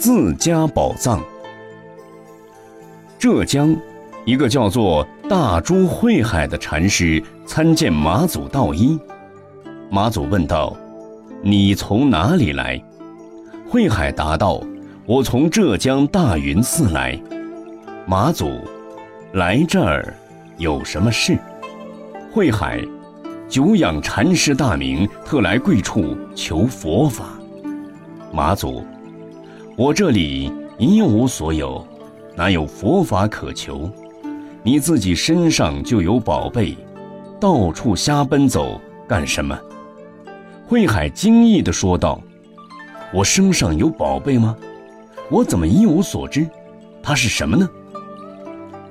自家宝藏。浙江，一个叫做大珠慧海的禅师参见马祖道一。马祖问道：“你从哪里来？”慧海答道：“我从浙江大云寺来。”马祖：“来这儿有什么事？”慧海：“久仰禅师大名，特来贵处求佛法。”马祖：“我这里一无所有。”哪有佛法可求？你自己身上就有宝贝，到处瞎奔走干什么？慧海惊异地说道：“我身上有宝贝吗？我怎么一无所知？它是什么呢？”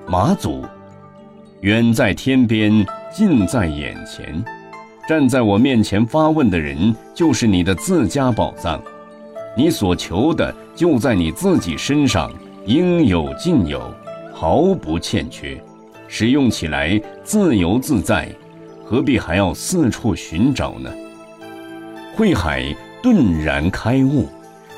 马祖：“远在天边，近在眼前，站在我面前发问的人，就是你的自家宝藏。你所求的就在你自己身上。”应有尽有，毫不欠缺，使用起来自由自在，何必还要四处寻找呢？慧海顿然开悟，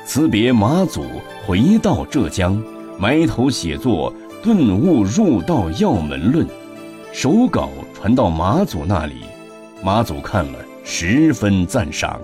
辞别马祖，回到浙江，埋头写作《顿悟入道要门论》，手稿传到马祖那里，马祖看了十分赞赏。